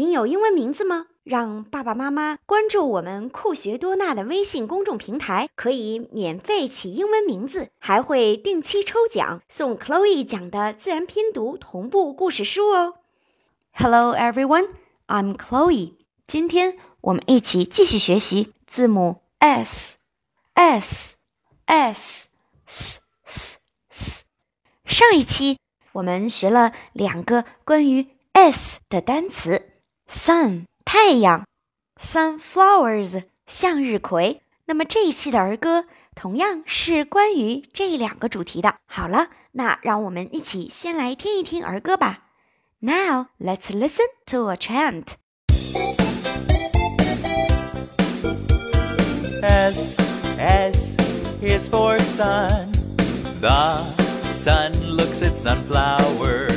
您有英文名字吗？让爸爸妈妈关注我们酷学多纳的微信公众平台，可以免费起英文名字，还会定期抽奖送 Chloe 讲的自然拼读同步故事书哦。Hello everyone, I'm Chloe。今天我们一起继续学习字母 s s s s s s。上一期我们学了两个关于 s 的单词 ：sun 太阳，sunflowers 向日葵。那么这一期的儿歌同样是关于这两个主题的。好了，那让我们一起先来听一听儿歌吧。Now let's listen to a chant. S S is for sun. The sun looks at sunflowers.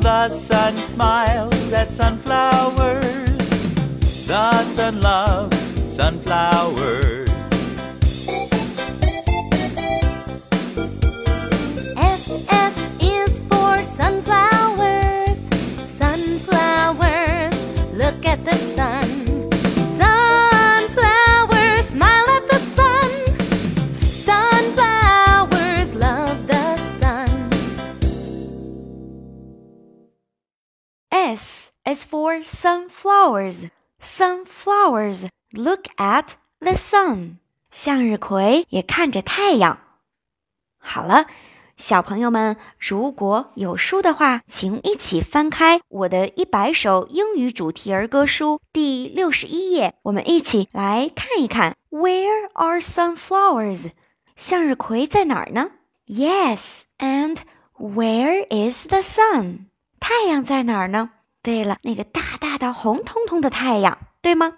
The sun smiles at sunflowers. The sun loves sunflowers. S is for sunflowers. Sunflowers look at the sun. 向日葵也看着太阳。好了，小朋友们，如果有书的话，请一起翻开我的一百首英语主题儿歌书第六十一页，我们一起来看一看。Where are sunflowers？向日葵在哪儿呢？Yes，and where is the sun？ 太阳在哪儿呢？对了，那个大大的红彤彤的太阳，对吗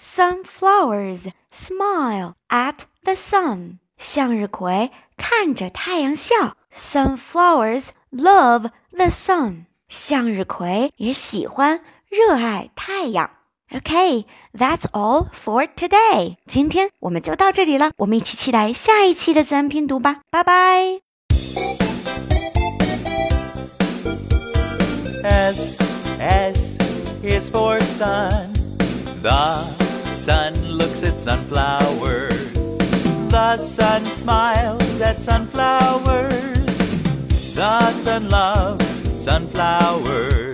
？Sunflowers smile at the sun。向日葵看着太阳笑。Sunflowers love the sun。向日葵也喜欢、热爱太阳。Okay, that's all for today. 今天我们就到这里了，我们一起期待下一期的自然拼读吧，拜拜。S S is for sun. The sun looks at sunflowers. The sun smiles at sunflowers. The sun loves sunflowers.